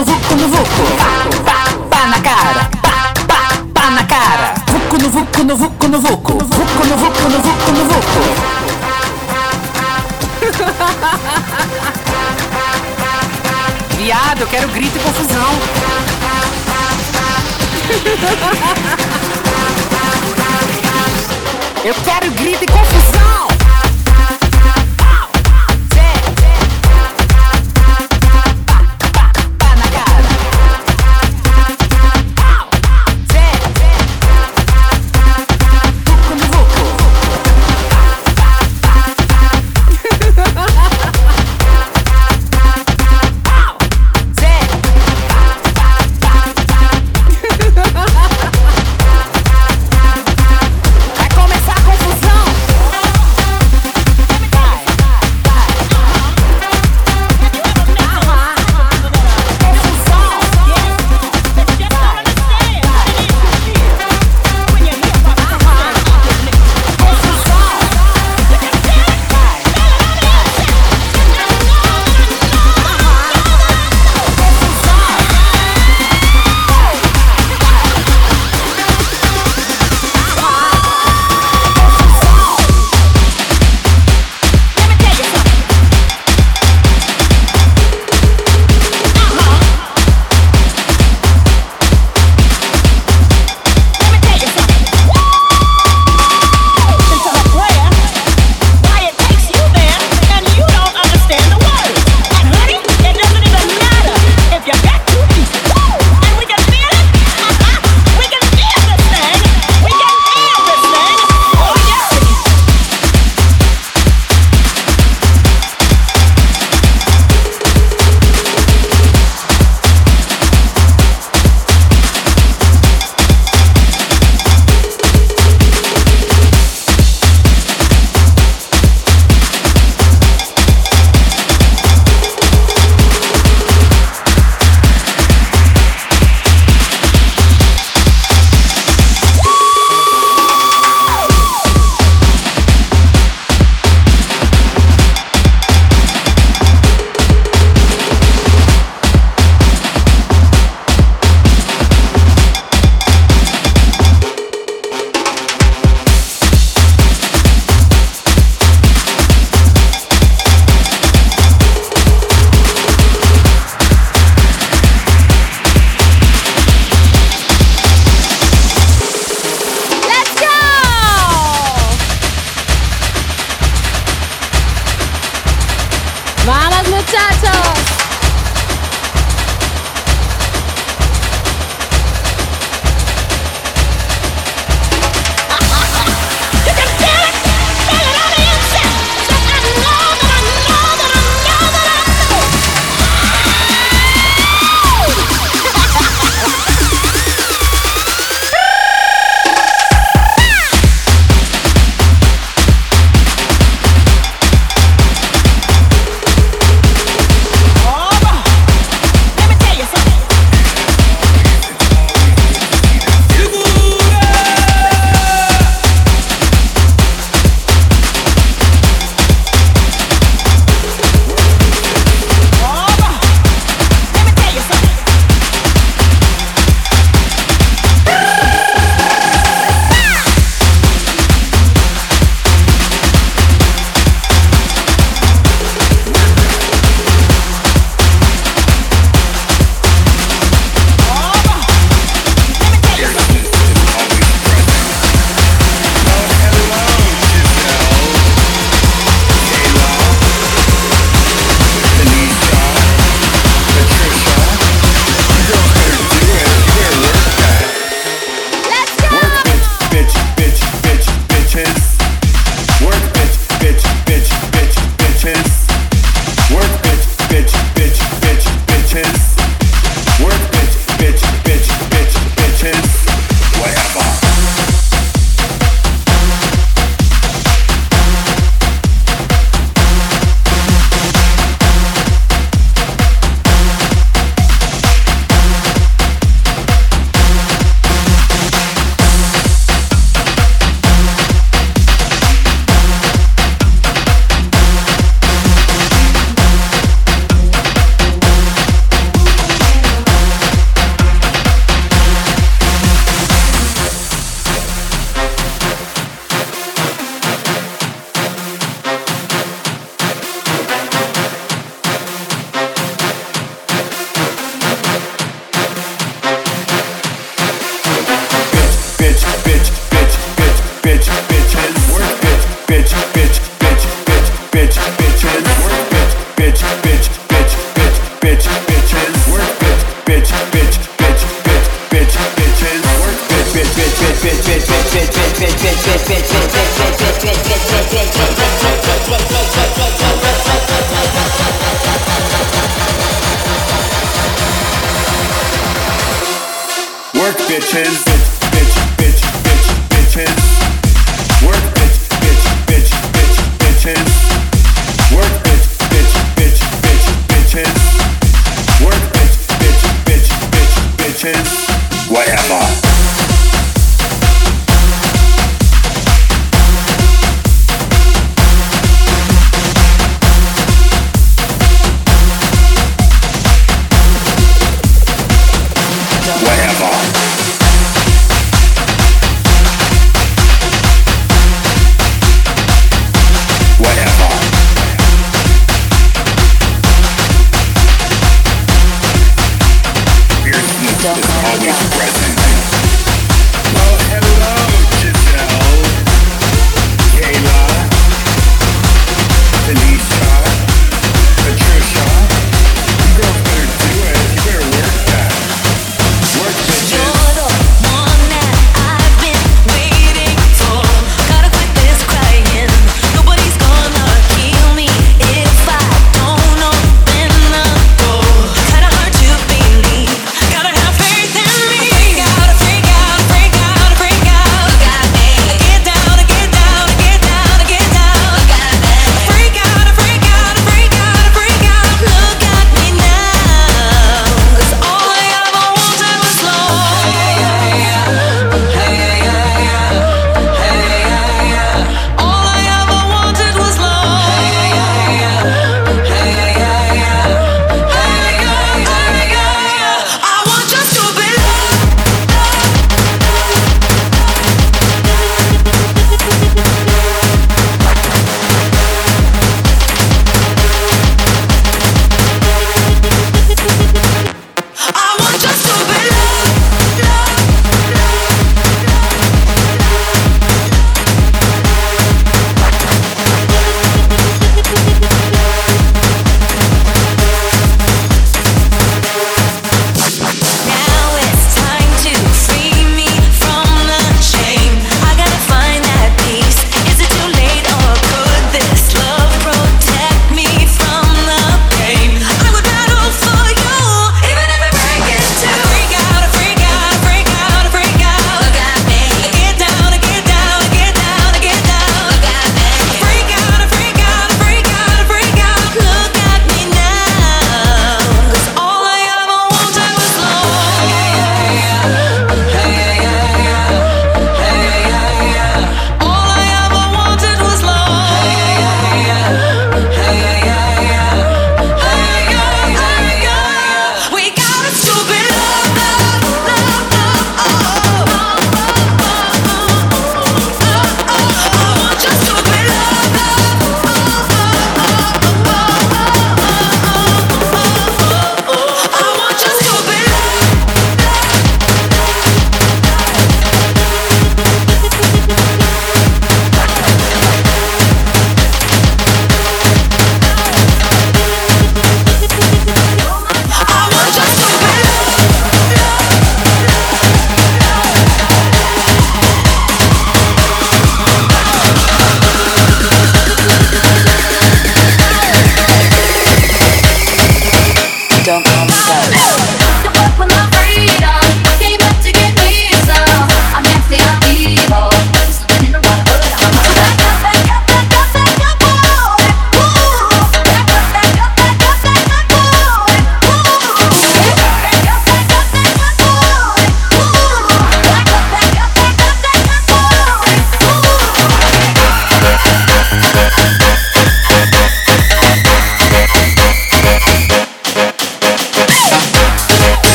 no vuco no no vuco. Pá, pá na cara, pá, pá, pá na cara. Vuco no vuco no vuco no vuco, vuco no vuco no vuco no vuco. Viado, eu quero grito e confusão. Eu quero grito e confusão.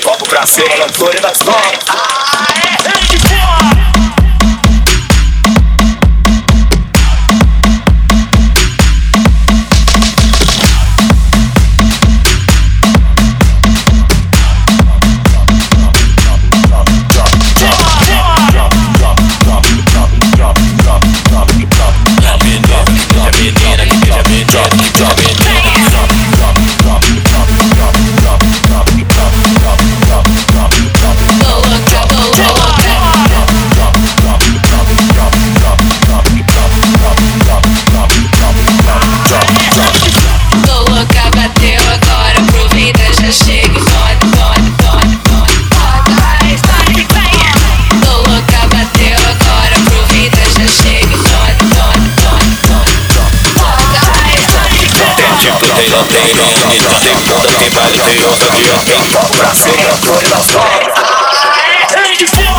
Copa Brasil, Florida Nossa, nossa, nossa, nossa, nossa, nossa, nossa, nossa, nossa, nossa, nossa, nossa, nossa, nossa, nossa,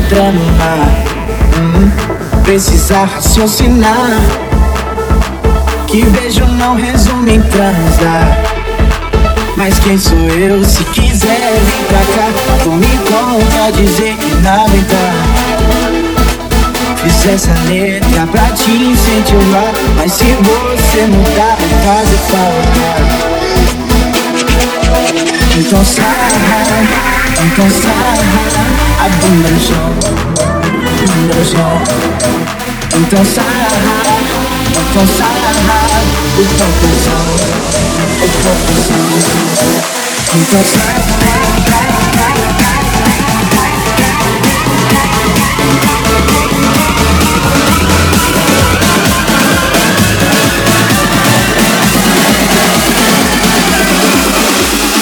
pedra no mar. Hum, precisa raciocinar. Que beijo não resume em transar. Mas quem sou eu? Se quiser, vir pra cá. Vou me contra dizer que nada é dá. Fiz essa letra pra te incentivar. Mas se você mudar, vai fazer falta. Então sai. Cause I, I've been the show, been the show Entonces I, entonces I Un poco soul, un poco soul Entonces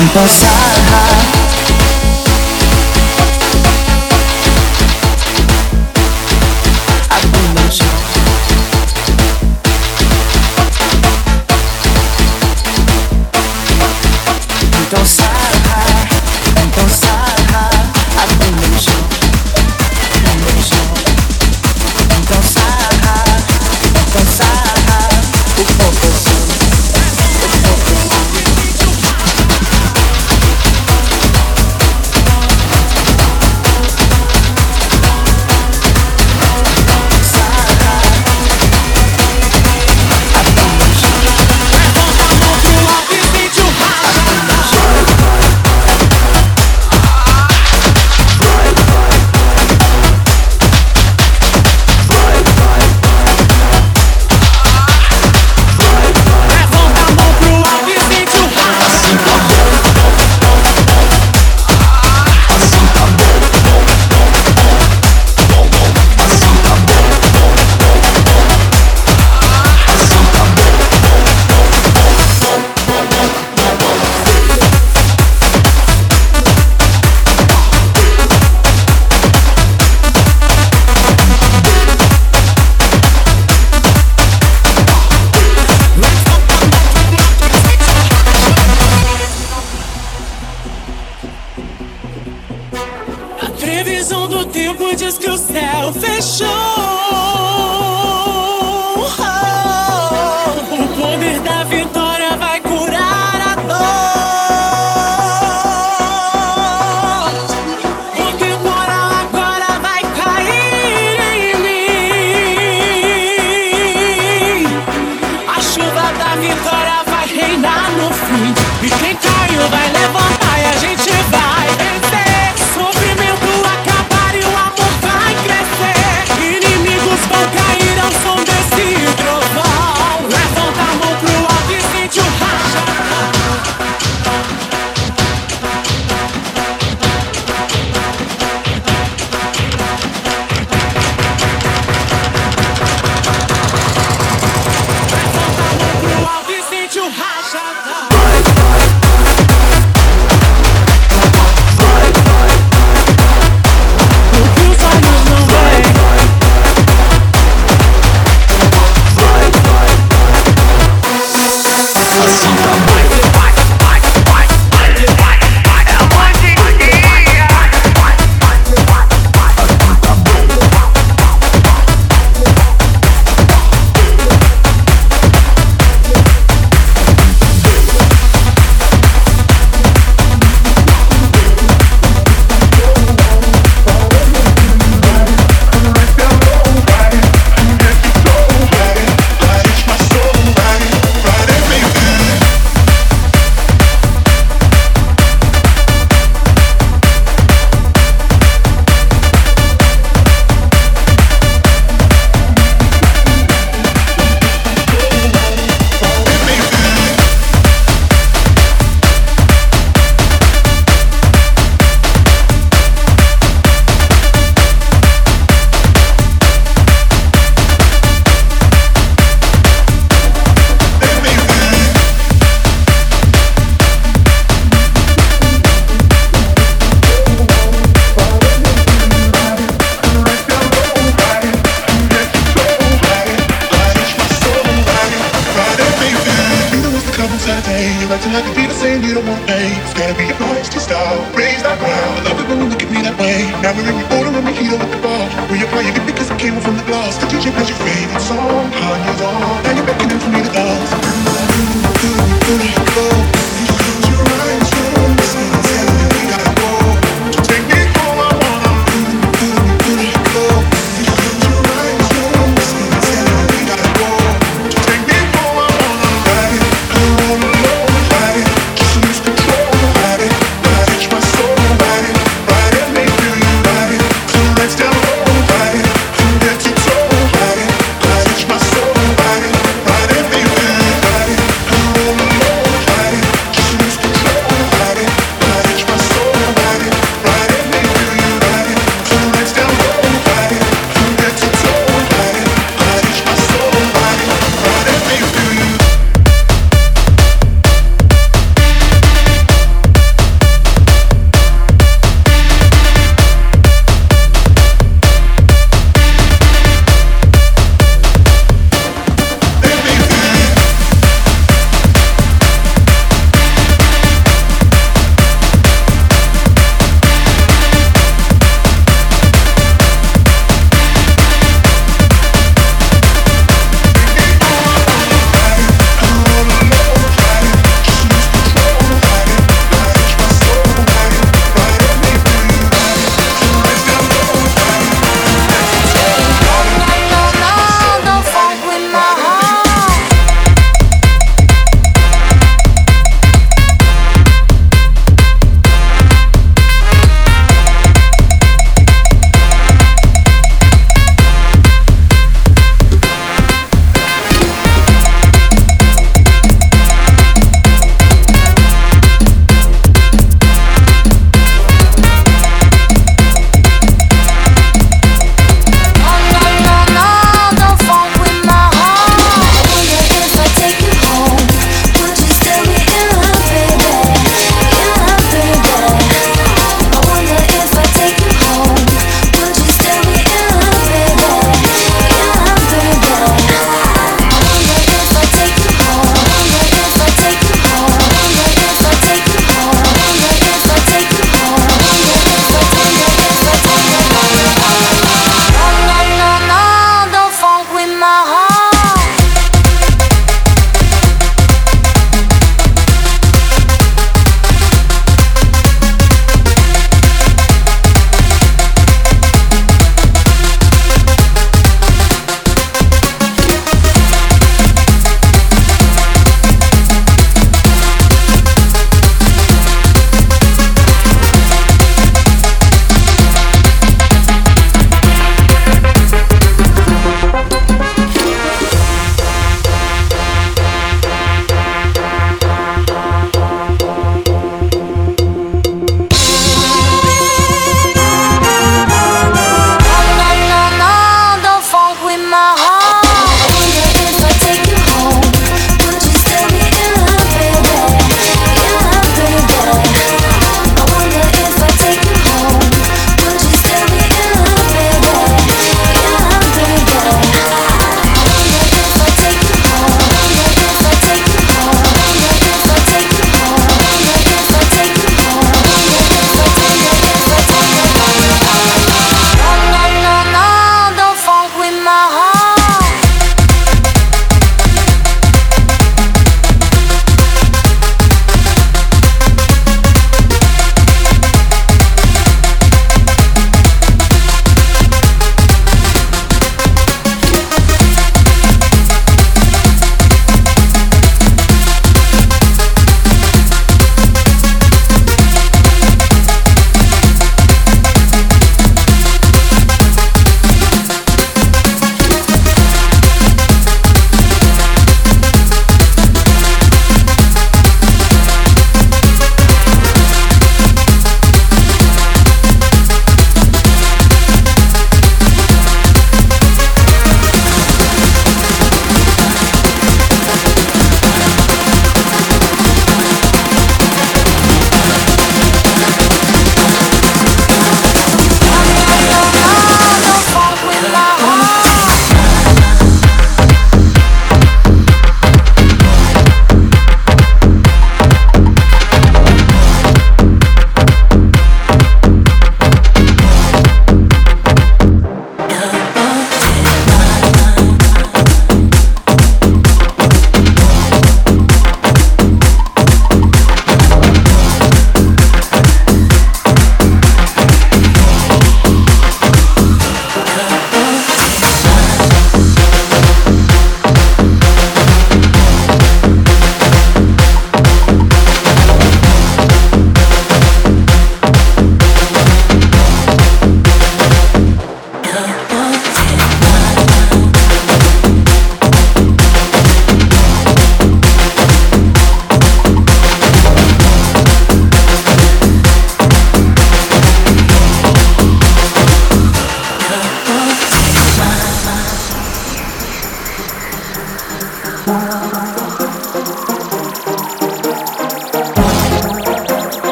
Entonces lost yourself.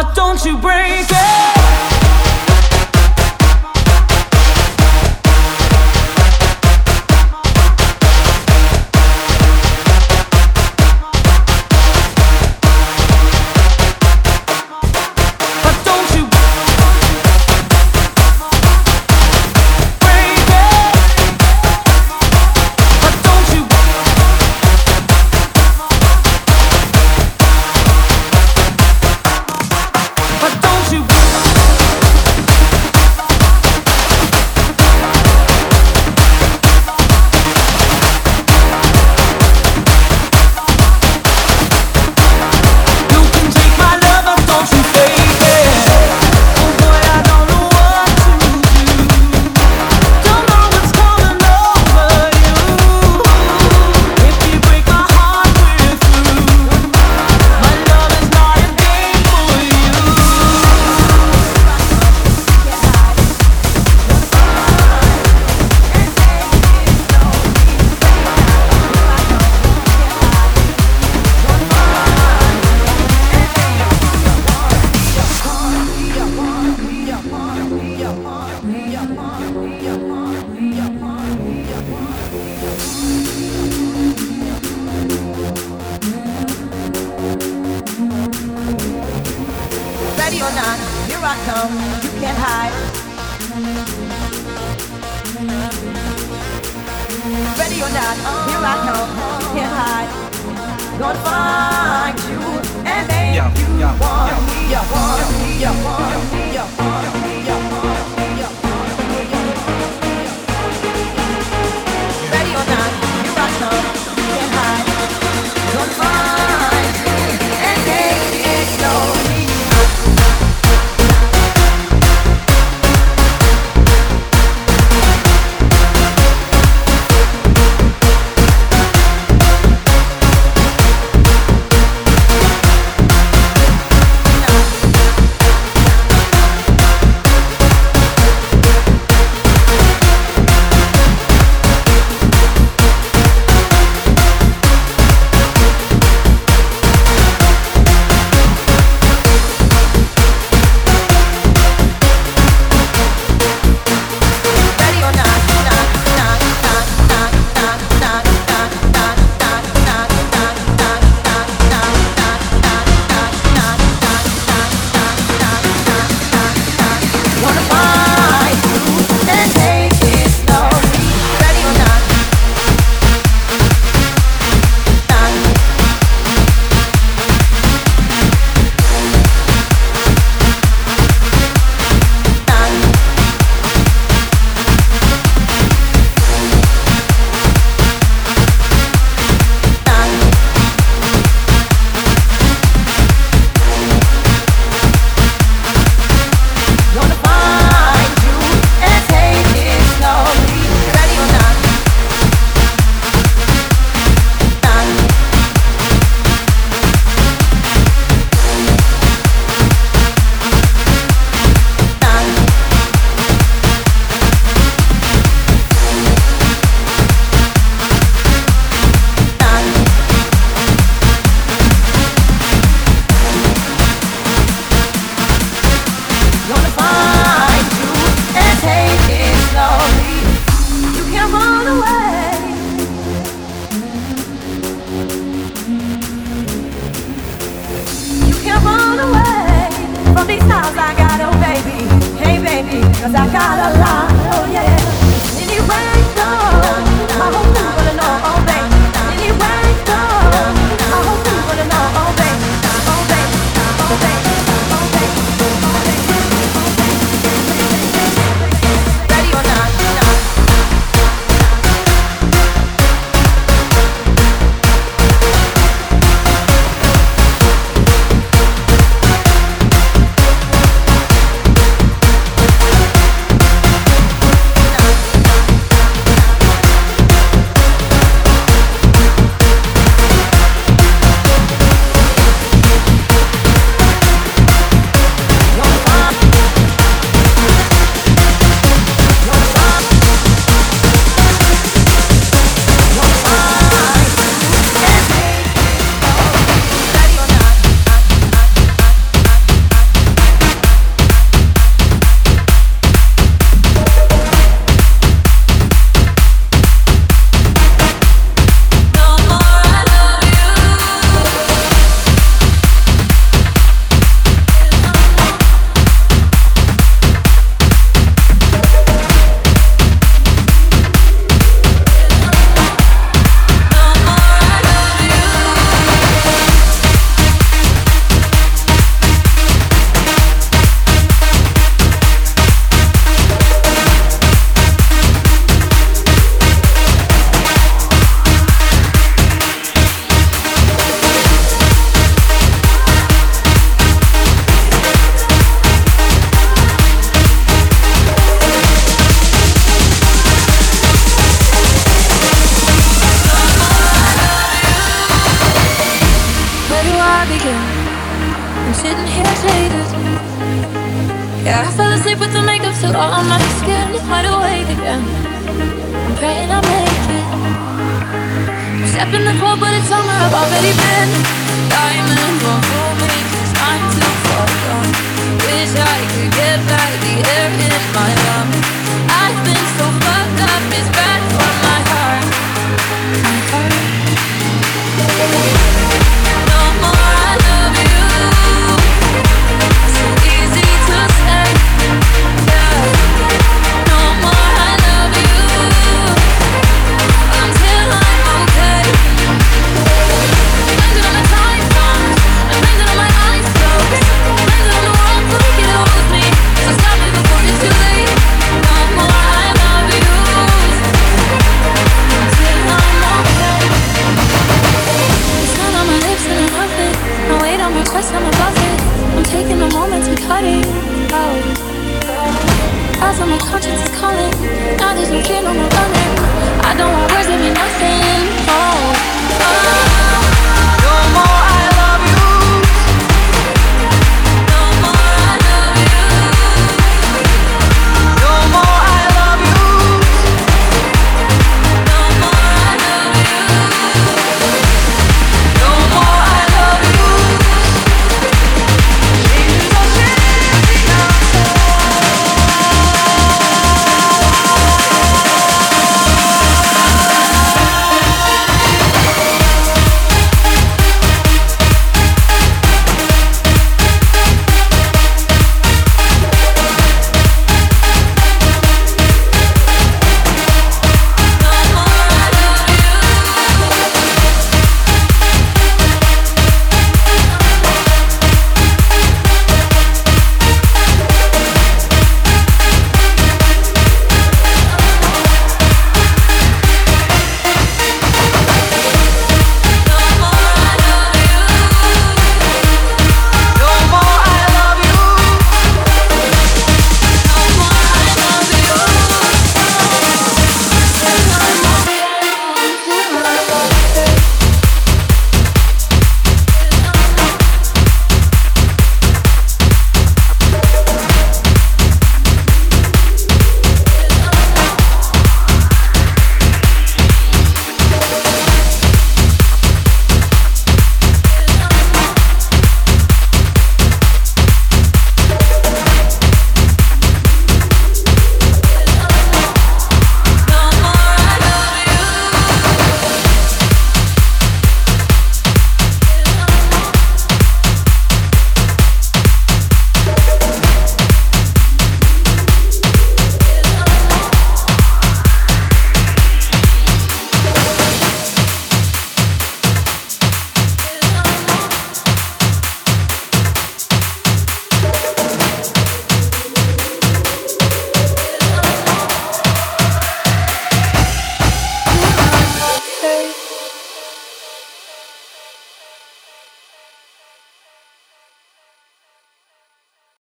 but don't you break it.